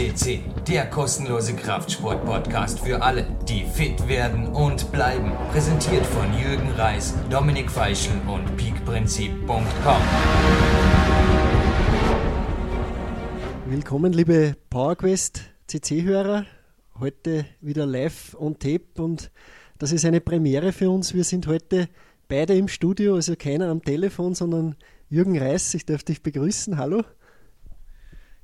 FCC, der kostenlose Kraftsport-Podcast für alle, die fit werden und bleiben. Präsentiert von Jürgen Reis, Dominik Feischl und peakprinzip.com. Willkommen, liebe PowerQuest CC-Hörer. Heute wieder live on tape und das ist eine Premiere für uns. Wir sind heute beide im Studio, also keiner am Telefon, sondern Jürgen Reis. Ich darf dich begrüßen. Hallo.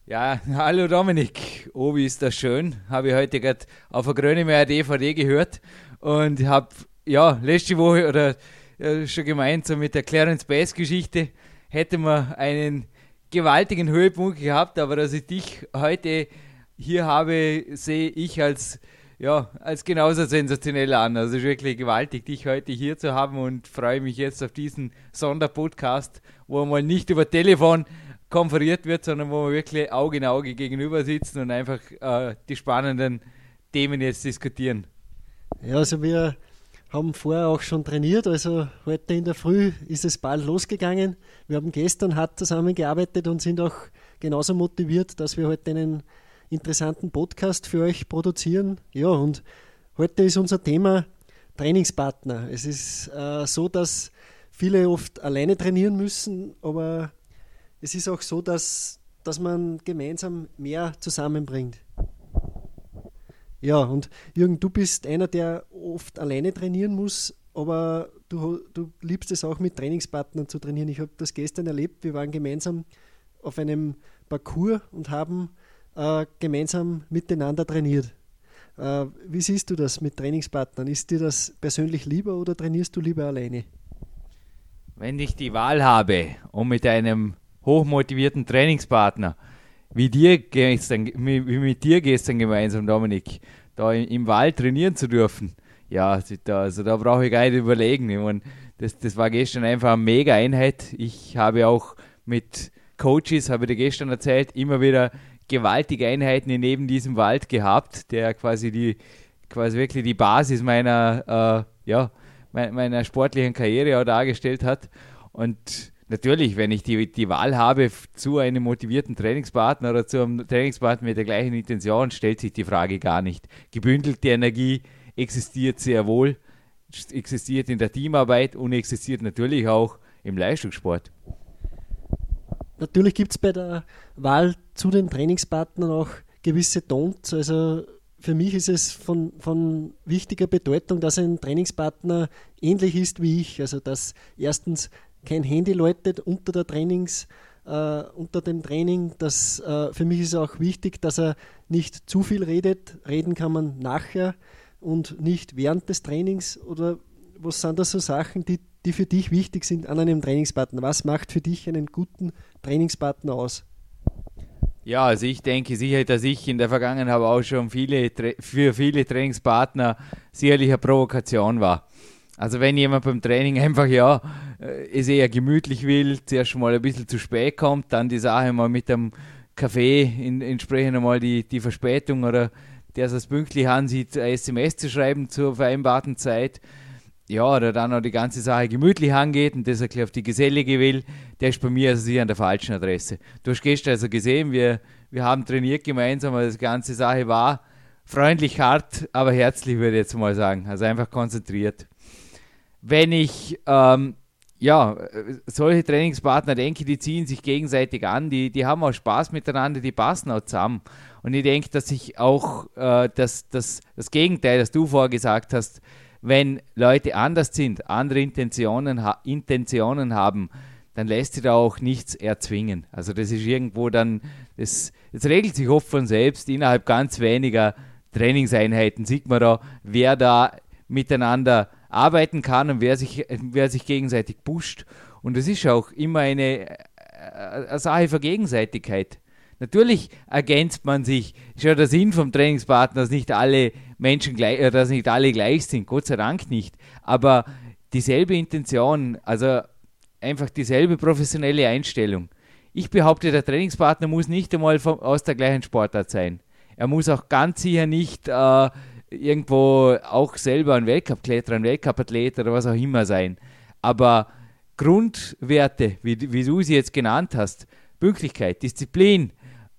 Ja, hallo Dominik. Oh, wie ist das schön. Habe ich heute gerade auf der Grönemeyer DVD gehört und habe, ja, letzte Woche oder ja, schon gemeint, so mit der Clarence Bass Geschichte hätte man einen gewaltigen Höhepunkt gehabt, aber dass ich dich heute hier habe, sehe ich als ja, als genauso sensationell an. Also wirklich gewaltig, dich heute hier zu haben und freue mich jetzt auf diesen Sonderpodcast, wo man nicht über Telefon konferiert wird, sondern wo wir wirklich Auge in Auge gegenüber sitzen und einfach äh, die spannenden Themen jetzt diskutieren. Ja, also wir haben vorher auch schon trainiert, also heute in der Früh ist es bald losgegangen. Wir haben gestern hart zusammengearbeitet und sind auch genauso motiviert, dass wir heute einen interessanten Podcast für euch produzieren. Ja, und heute ist unser Thema Trainingspartner. Es ist äh, so, dass viele oft alleine trainieren müssen, aber es ist auch so, dass, dass man gemeinsam mehr zusammenbringt. Ja, und Jürgen, du bist einer, der oft alleine trainieren muss, aber du, du liebst es auch mit Trainingspartnern zu trainieren. Ich habe das gestern erlebt. Wir waren gemeinsam auf einem Parcours und haben äh, gemeinsam miteinander trainiert. Äh, wie siehst du das mit Trainingspartnern? Ist dir das persönlich lieber oder trainierst du lieber alleine? Wenn ich die Wahl habe, um mit einem hochmotivierten Trainingspartner, wie, dir gestern, wie mit dir gestern gemeinsam, Dominik, da im Wald trainieren zu dürfen. Ja, da, also da brauche ich gar nicht überlegen. Ich meine, das, das war gestern einfach eine mega Einheit. Ich habe auch mit Coaches, habe ich dir gestern erzählt, immer wieder gewaltige Einheiten in neben diesem Wald gehabt, der quasi die quasi wirklich die Basis meiner äh, ja meiner sportlichen Karriere auch dargestellt hat und natürlich, wenn ich die, die Wahl habe zu einem motivierten Trainingspartner oder zu einem Trainingspartner mit der gleichen Intention, stellt sich die Frage gar nicht. Gebündelte Energie existiert sehr wohl, existiert in der Teamarbeit und existiert natürlich auch im Leistungssport. Natürlich gibt es bei der Wahl zu den Trainingspartnern auch gewisse Tons. Also für mich ist es von, von wichtiger Bedeutung, dass ein Trainingspartner ähnlich ist wie ich. Also dass erstens kein Handy läutet unter der Trainings, äh, unter dem Training. Das, äh, für mich ist auch wichtig, dass er nicht zu viel redet. Reden kann man nachher und nicht während des Trainings. Oder was sind das so Sachen, die, die für dich wichtig sind an einem Trainingspartner? Was macht für dich einen guten Trainingspartner aus? Ja, also ich denke sicher, dass ich in der Vergangenheit auch schon viele, für viele Trainingspartner sicherlich eine Provokation war. Also wenn jemand beim Training einfach ja äh, es eher gemütlich will, zuerst mal ein bisschen zu spät kommt, dann die Sache mal mit dem Kaffee in, entsprechend einmal die, die Verspätung oder der es pünktlich ansieht, ein SMS zu schreiben zur vereinbarten Zeit, ja, oder dann auch die ganze Sache gemütlich angeht und das ein auf die Gesellige will, der ist bei mir also sicher an der falschen Adresse. Du hast gestern also gesehen, wir, wir haben trainiert gemeinsam, aber die ganze Sache war freundlich hart, aber herzlich würde ich jetzt mal sagen. Also einfach konzentriert wenn ich ähm, ja, solche Trainingspartner denke, die ziehen sich gegenseitig an, die, die haben auch Spaß miteinander, die passen auch zusammen. Und ich denke, dass ich auch äh, das, das, das Gegenteil, das du vorgesagt hast, wenn Leute anders sind, andere Intentionen, ha Intentionen haben, dann lässt sich da auch nichts erzwingen. Also das ist irgendwo dann, das, das regelt sich oft von selbst. Innerhalb ganz weniger Trainingseinheiten sieht man da, wer da miteinander arbeiten kann und wer sich, wer sich gegenseitig pusht. Und es ist auch immer eine, äh, eine Sache für Gegenseitigkeit. Natürlich ergänzt man sich. Ist ja der Sinn vom Trainingspartner, dass nicht alle Menschen gleich, äh, dass nicht alle gleich sind. Gott sei Dank nicht. Aber dieselbe Intention, also einfach dieselbe professionelle Einstellung. Ich behaupte, der Trainingspartner muss nicht einmal vom, aus der gleichen Sportart sein. Er muss auch ganz sicher nicht äh, irgendwo auch selber ein Weltcup-Kletterer, ein Weltcup-Athlet oder was auch immer sein. Aber Grundwerte, wie, wie du sie jetzt genannt hast, Pünktlichkeit, Disziplin,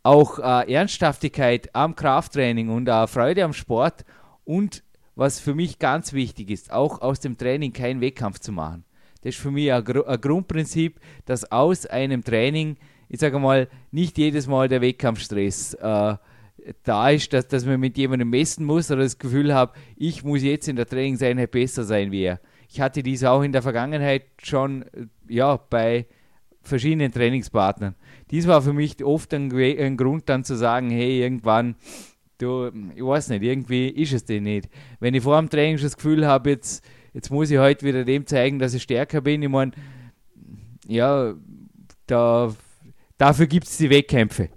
auch äh, Ernsthaftigkeit am Krafttraining und äh, Freude am Sport und was für mich ganz wichtig ist, auch aus dem Training keinen Wettkampf zu machen. Das ist für mich ein, Gru ein Grundprinzip, dass aus einem Training, ich sage mal, nicht jedes Mal der Wettkampfstress äh, da ist, dass, dass man mit jemandem messen muss oder das Gefühl habe, ich muss jetzt in der Trainingseinheit besser sein wie er. Ich hatte dies auch in der Vergangenheit schon ja, bei verschiedenen Trainingspartnern. Dies war für mich oft ein, ein Grund dann zu sagen, hey, irgendwann, du, ich weiß nicht, irgendwie ist es denn nicht. Wenn ich vor dem Training schon das Gefühl habe, jetzt, jetzt muss ich heute wieder dem zeigen, dass ich stärker bin, ich meine, ja, da, dafür gibt es die Wettkämpfe.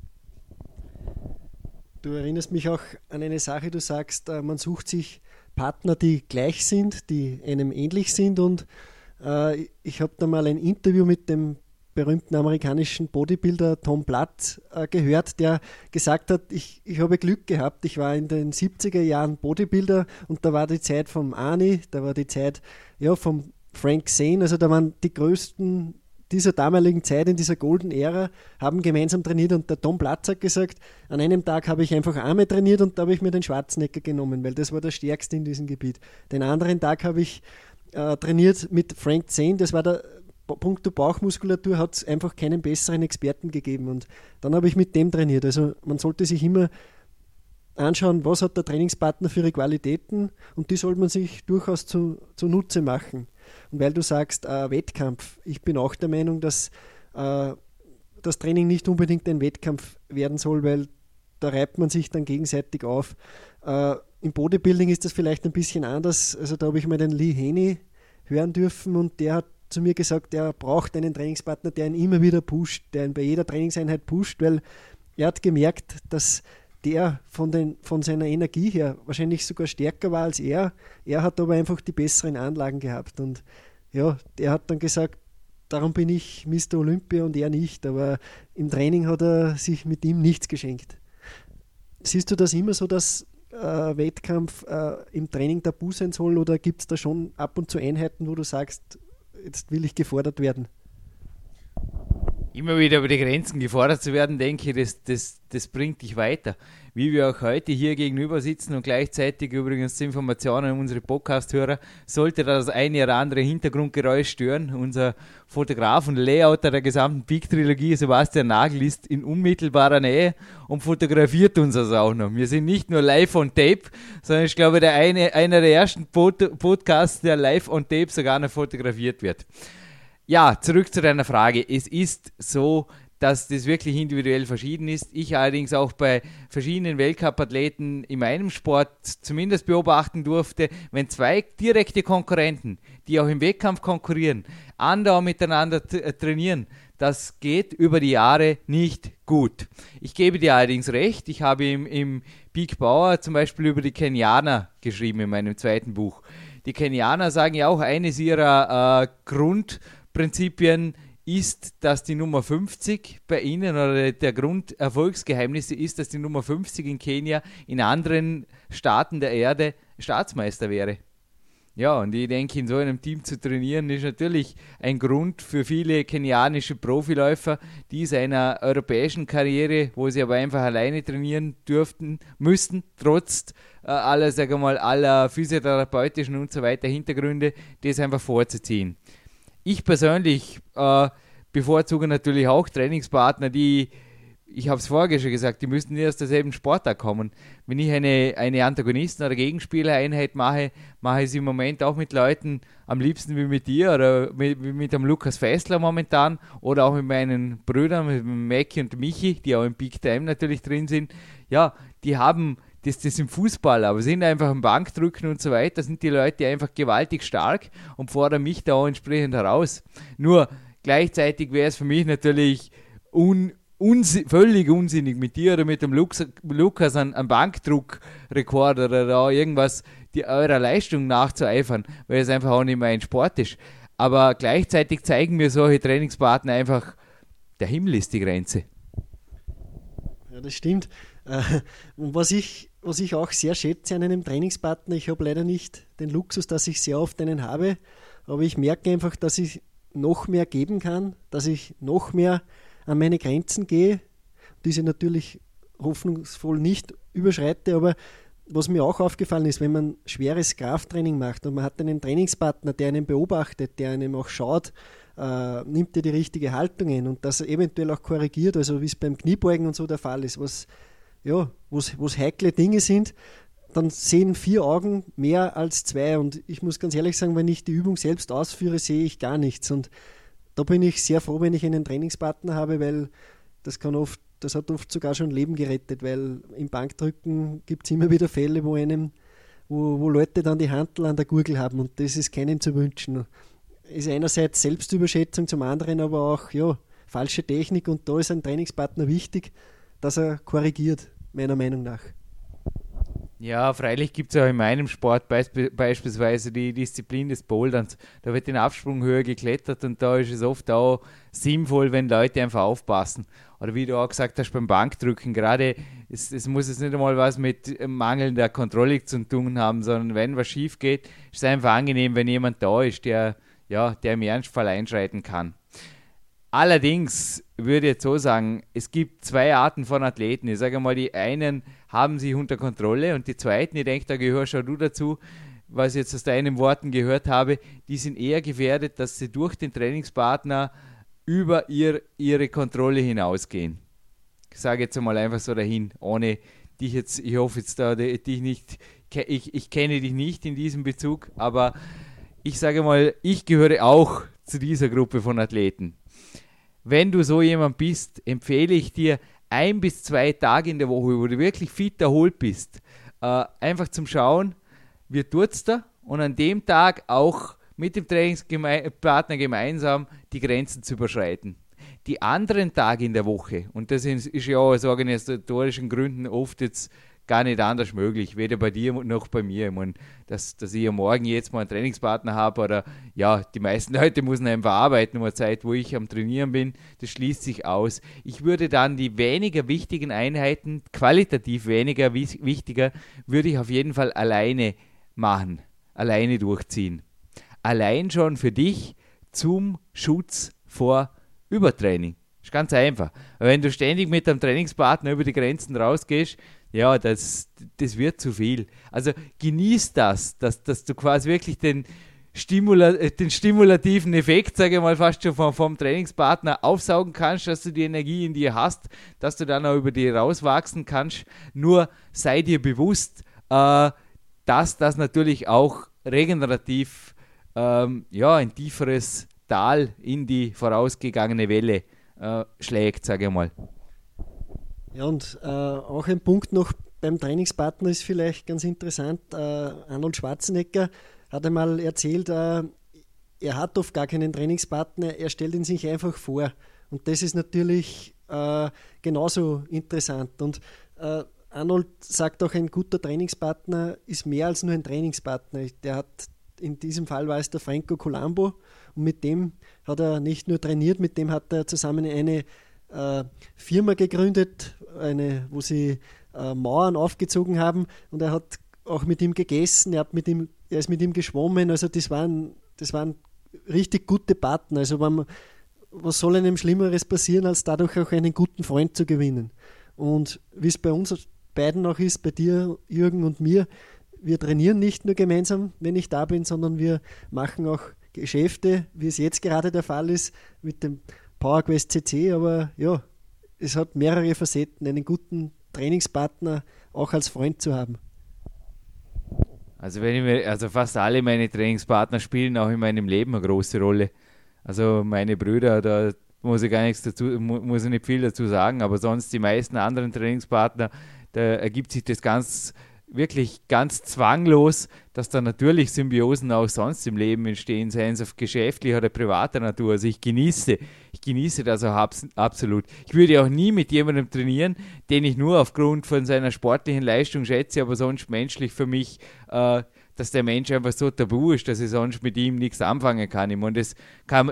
Du erinnerst mich auch an eine Sache, du sagst, äh, man sucht sich Partner, die gleich sind, die einem ähnlich sind. Und äh, ich habe da mal ein Interview mit dem berühmten amerikanischen Bodybuilder Tom Blatt äh, gehört, der gesagt hat, ich, ich habe Glück gehabt, ich war in den 70er Jahren Bodybuilder und da war die Zeit vom Arnie, da war die Zeit ja, vom Frank Zane, also da waren die größten dieser damaligen Zeit, in dieser Golden Ära, haben gemeinsam trainiert und der Tom Platz hat gesagt, an einem Tag habe ich einfach Arme trainiert und da habe ich mir den Schwarzenegger genommen, weil das war der stärkste in diesem Gebiet. Den anderen Tag habe ich äh, trainiert mit Frank Zane, das war der Punkt Bauchmuskulatur, hat es einfach keinen besseren Experten gegeben und dann habe ich mit dem trainiert. Also man sollte sich immer anschauen, was hat der Trainingspartner für ihre Qualitäten und die sollte man sich durchaus zu, zunutze machen. Und weil du sagst, äh, Wettkampf, ich bin auch der Meinung, dass äh, das Training nicht unbedingt ein Wettkampf werden soll, weil da reibt man sich dann gegenseitig auf. Äh, Im Bodybuilding ist das vielleicht ein bisschen anders. Also da habe ich mal den Lee Haney hören dürfen und der hat zu mir gesagt, er braucht einen Trainingspartner, der ihn immer wieder pusht, der ihn bei jeder Trainingseinheit pusht, weil er hat gemerkt, dass der von, den, von seiner Energie her wahrscheinlich sogar stärker war als er. Er hat aber einfach die besseren Anlagen gehabt. Und ja, der hat dann gesagt, darum bin ich Mr. Olympia und er nicht. Aber im Training hat er sich mit ihm nichts geschenkt. Siehst du das immer so, dass äh, Wettkampf äh, im Training tabu sein soll oder gibt es da schon ab und zu Einheiten, wo du sagst, jetzt will ich gefordert werden? Immer wieder über die Grenzen gefordert zu werden, denke ich, das, das, das bringt dich weiter. Wie wir auch heute hier gegenüber sitzen und gleichzeitig übrigens zur Information an unsere Podcast-Hörer, sollte das eine oder andere Hintergrundgeräusch stören. Unser Fotograf und Layouter der gesamten Peak-Trilogie, Sebastian Nagel, ist in unmittelbarer Nähe und fotografiert uns also auch noch. Wir sind nicht nur live on tape, sondern ich glaube, der eine, einer der ersten Pod Podcasts, der live on tape sogar noch fotografiert wird. Ja, zurück zu deiner Frage. Es ist so, dass das wirklich individuell verschieden ist. Ich allerdings auch bei verschiedenen Weltcup-Athleten in meinem Sport zumindest beobachten durfte, wenn zwei direkte Konkurrenten, die auch im Wettkampf konkurrieren, andauernd miteinander äh, trainieren, das geht über die Jahre nicht gut. Ich gebe dir allerdings recht, ich habe im, im Peak Bauer zum Beispiel über die Kenianer geschrieben in meinem zweiten Buch. Die Kenianer sagen ja auch eines ihrer äh, Grund- Prinzipien ist, dass die Nummer 50 bei Ihnen oder der Grunderfolgsgeheimnisse ist, dass die Nummer 50 in Kenia in anderen Staaten der Erde Staatsmeister wäre. Ja, und ich denke, in so einem Team zu trainieren ist natürlich ein Grund für viele kenianische Profiläufer, die seiner europäischen Karriere, wo sie aber einfach alleine trainieren dürften, müssten, trotz äh, aller, sagen wir mal, aller physiotherapeutischen und so weiter Hintergründe, das einfach vorzuziehen. Ich persönlich äh, bevorzuge natürlich auch Trainingspartner, die, ich habe es vorher schon gesagt, die müssen nicht aus derselben Sportart kommen. Wenn ich eine, eine Antagonisten- oder Gegenspielereinheit mache, mache ich es im Moment auch mit Leuten, am liebsten wie mit dir oder mit, mit dem Lukas Fessler momentan oder auch mit meinen Brüdern, mit Mackie und Michi, die auch im Big Time natürlich drin sind. Ja, die haben das, das im Fußball, aber sind einfach im Bankdrücken und so weiter, sind die Leute einfach gewaltig stark und fordern mich da auch entsprechend heraus. Nur gleichzeitig wäre es für mich natürlich un, uns, völlig unsinnig mit dir oder mit dem Lux, Lukas an, an Bankdruckrekord oder da irgendwas die, eurer Leistung nachzueifern, weil es einfach auch nicht mein Sport ist. Aber gleichzeitig zeigen mir solche Trainingspartner einfach, der Himmel ist die Grenze. Ja, das stimmt. Äh, was ich was ich auch sehr schätze an einem Trainingspartner, ich habe leider nicht den Luxus, dass ich sehr oft einen habe, aber ich merke einfach, dass ich noch mehr geben kann, dass ich noch mehr an meine Grenzen gehe. die ich natürlich hoffnungsvoll nicht überschreite, aber was mir auch aufgefallen ist, wenn man schweres Krafttraining macht und man hat einen Trainingspartner, der einen beobachtet, der einem auch schaut, äh, nimmt er die richtige Haltung ein und das eventuell auch korrigiert, also wie es beim Kniebeugen und so der Fall ist, was ja, was heikle Dinge sind, dann sehen vier Augen mehr als zwei. Und ich muss ganz ehrlich sagen, wenn ich die Übung selbst ausführe, sehe ich gar nichts. Und da bin ich sehr froh, wenn ich einen Trainingspartner habe, weil das kann oft, das hat oft sogar schon Leben gerettet, weil im Bankdrücken gibt es immer wieder Fälle, wo einem, wo, wo Leute dann die Handel an der Gurgel haben und das ist keinem zu wünschen ist einerseits Selbstüberschätzung, zum anderen aber auch ja, falsche Technik und da ist ein Trainingspartner wichtig, dass er korrigiert, meiner Meinung nach. Ja, freilich gibt es auch in meinem Sport beisp beispielsweise die Disziplin des Boulderns. Da wird in Absprung höher geklettert und da ist es oft auch sinnvoll, wenn Leute einfach aufpassen. Oder wie du auch gesagt hast, beim Bankdrücken, gerade es, es muss jetzt nicht einmal was mit mangelnder Kontrolle zu tun haben, sondern wenn was schief geht, ist es einfach angenehm, wenn jemand da ist, der ja, der im Ernstfall einschreiten kann. Allerdings würde ich jetzt so sagen, es gibt zwei Arten von Athleten. Ich sage mal, die einen haben sich unter Kontrolle und die zweiten, ich denke, da gehörst schon du dazu, was ich jetzt aus deinen Worten gehört habe, die sind eher gefährdet, dass sie durch den Trainingspartner über ihr, ihre Kontrolle hinausgehen. Ich sage jetzt mal einfach so dahin, ohne dich jetzt, ich hoffe jetzt da, dich nicht, ich, ich kenne dich nicht in diesem Bezug, aber ich sage mal, ich gehöre auch zu dieser Gruppe von Athleten. Wenn du so jemand bist, empfehle ich dir ein bis zwei Tage in der Woche, wo du wirklich fit erholt bist, äh, einfach zum Schauen, wie tut es da und an dem Tag auch mit dem Trainingspartner gemeinsam die Grenzen zu überschreiten. Die anderen Tage in der Woche, und das ist ja aus organisatorischen Gründen oft jetzt gar nicht anders möglich, weder bei dir noch bei mir. Ich meine, dass, dass ich am Morgen jetzt mal einen Trainingspartner habe oder ja, die meisten Leute müssen einfach arbeiten, nur Zeit, wo ich am Trainieren bin, das schließt sich aus. Ich würde dann die weniger wichtigen Einheiten, qualitativ weniger wichtiger, würde ich auf jeden Fall alleine machen, alleine durchziehen. Allein schon für dich zum Schutz vor Übertraining. Ist ganz einfach. Wenn du ständig mit deinem Trainingspartner über die Grenzen rausgehst, ja, das, das wird zu viel. Also genieß das, dass, dass du quasi wirklich den, Stimula äh, den stimulativen Effekt, sage ich mal, fast schon vom, vom, Trainingspartner aufsaugen kannst, dass du die Energie in dir hast, dass du dann auch über die rauswachsen kannst. Nur sei dir bewusst, äh, dass das natürlich auch regenerativ ähm, ja, ein tieferes Tal in die vorausgegangene Welle äh, schlägt, sage ich mal. Ja, und äh, auch ein Punkt noch beim Trainingspartner ist vielleicht ganz interessant. Äh, Arnold Schwarzenegger hat einmal erzählt, äh, er hat oft gar keinen Trainingspartner, er stellt ihn sich einfach vor. Und das ist natürlich äh, genauso interessant. Und äh, Arnold sagt auch, ein guter Trainingspartner ist mehr als nur ein Trainingspartner. Der hat in diesem Fall war es der Franco Colombo und mit dem hat er nicht nur trainiert, mit dem hat er zusammen eine äh, Firma gegründet, eine, wo sie äh, Mauern aufgezogen haben und er hat auch mit ihm gegessen, er, hat mit ihm, er ist mit ihm geschwommen, also das waren, das waren richtig gute Partner. Also man, was soll einem Schlimmeres passieren, als dadurch auch einen guten Freund zu gewinnen? Und wie es bei uns beiden auch ist, bei dir, Jürgen und mir, wir trainieren nicht nur gemeinsam, wenn ich da bin, sondern wir machen auch Geschäfte, wie es jetzt gerade der Fall ist, mit dem PowerQuest CC, aber ja, es hat mehrere Facetten, einen guten Trainingspartner auch als Freund zu haben. Also wenn ich mir, also fast alle meine Trainingspartner spielen auch in meinem Leben eine große Rolle. Also meine Brüder, da muss ich gar nichts dazu, muss ich nicht viel dazu sagen, aber sonst die meisten anderen Trainingspartner, da ergibt sich das ganz wirklich ganz zwanglos, dass da natürlich Symbiosen auch sonst im Leben entstehen, seien es auf geschäftlicher oder privater Natur. Also ich genieße, ich genieße das auch absolut. Ich würde auch nie mit jemandem trainieren, den ich nur aufgrund von seiner sportlichen Leistung schätze, aber sonst menschlich für mich, äh, dass der Mensch einfach so tabu ist, dass ich sonst mit ihm nichts anfangen kann. Ich das,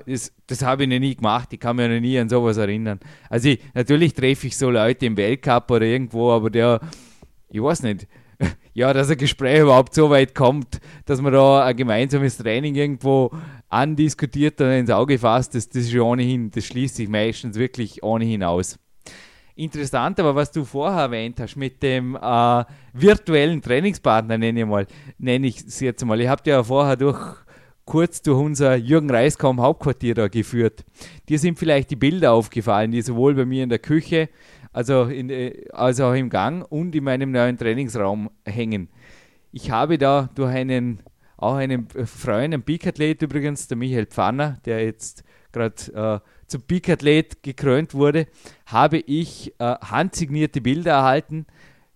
das, das habe ich noch nie gemacht, ich kann mich noch nie an sowas erinnern. Also ich, natürlich treffe ich so Leute im Weltcup oder irgendwo, aber der, ich weiß nicht, ja, dass ein Gespräch überhaupt so weit kommt, dass man da ein gemeinsames Training irgendwo andiskutiert und ins Auge fasst, das, das ist ohnehin, das schließt sich meistens wirklich ohnehin aus. interessant, aber was du vorher erwähnt hast mit dem äh, virtuellen Trainingspartner, nenne ich mal, nenne ich es jetzt mal. Ich habe ja vorher durch kurz durch unser Jürgen Reiskaum Hauptquartier da geführt. Dir sind vielleicht die Bilder aufgefallen, die sowohl bei mir in der Küche, also, in, äh, als auch im Gang und in meinem neuen Trainingsraum hängen. Ich habe da durch einen, auch einen Freund, einen Peak-Athlet übrigens, der Michael Pfanner, der jetzt gerade äh, zum Peak-Athlet gekrönt wurde, habe ich äh, handsignierte Bilder erhalten,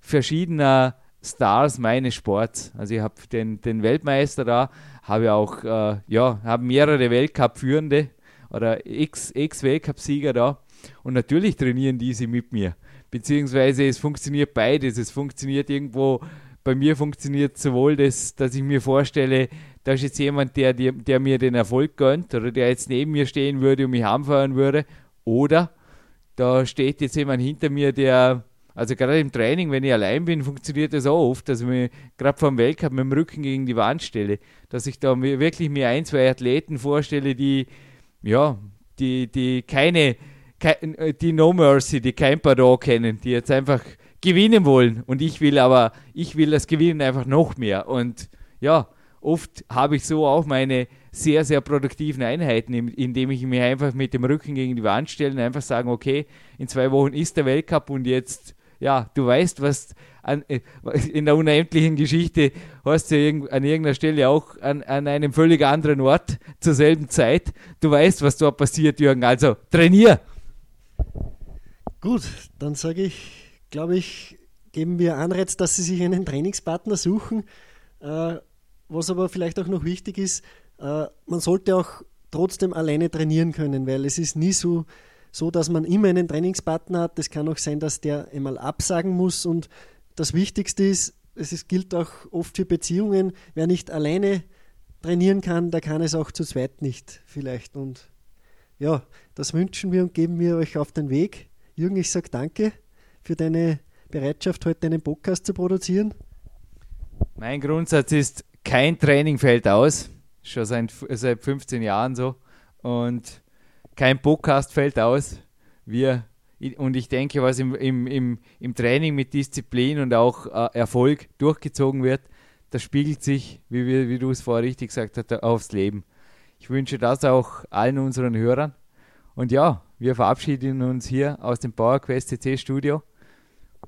verschiedener Stars meines Sports. Also ich habe den, den Weltmeister da, habe auch, äh, ja, habe mehrere Weltcup-Führende oder Ex-Weltcup-Sieger da. Und natürlich trainieren diese mit mir. Beziehungsweise es funktioniert beides. Es funktioniert irgendwo, bei mir funktioniert sowohl das, dass ich mir vorstelle, da ist jetzt jemand, der, der, der mir den Erfolg gönnt oder der jetzt neben mir stehen würde und mich anfeuern würde. Oder da steht jetzt jemand hinter mir, der, also gerade im Training, wenn ich allein bin, funktioniert das auch oft, dass ich mir gerade vor dem Weltcup mit dem Rücken gegen die Wand stelle, dass ich da wirklich mir ein, zwei Athleten vorstelle, die, ja, die, die keine, die No Mercy, die kein Pardon kennen, die jetzt einfach gewinnen wollen und ich will aber, ich will das Gewinnen einfach noch mehr und ja, oft habe ich so auch meine sehr, sehr produktiven Einheiten, indem ich mich einfach mit dem Rücken gegen die Wand stelle und einfach sagen, okay, in zwei Wochen ist der Weltcup und jetzt, ja, du weißt, was an, äh, in der unendlichen Geschichte hast du an irgendeiner Stelle auch an, an einem völlig anderen Ort zur selben Zeit. Du weißt, was dort passiert, Jürgen. Also trainier! Gut, dann sage ich, glaube ich, geben wir Anreiz, dass Sie sich einen Trainingspartner suchen. Äh, was aber vielleicht auch noch wichtig ist, äh, man sollte auch trotzdem alleine trainieren können, weil es ist nie so, so, dass man immer einen Trainingspartner hat. Es kann auch sein, dass der einmal absagen muss. Und das Wichtigste ist, es ist, gilt auch oft für Beziehungen, wer nicht alleine trainieren kann, der kann es auch zu zweit nicht vielleicht. Und ja, das wünschen wir und geben wir euch auf den Weg. Jürgen, ich sage danke für deine Bereitschaft, heute einen Podcast zu produzieren. Mein Grundsatz ist, kein Training fällt aus, schon seit, seit 15 Jahren so. Und kein Podcast fällt aus. Wir, und ich denke, was im, im, im, Training mit Disziplin und auch äh, Erfolg durchgezogen wird, das spiegelt sich, wie, wie, wie du es vorher richtig gesagt hast, aufs Leben. Ich wünsche das auch allen unseren Hörern. Und ja, wir verabschieden uns hier aus dem PowerQuest CC Studio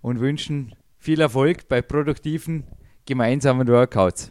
und wünschen viel Erfolg bei produktiven gemeinsamen Workouts.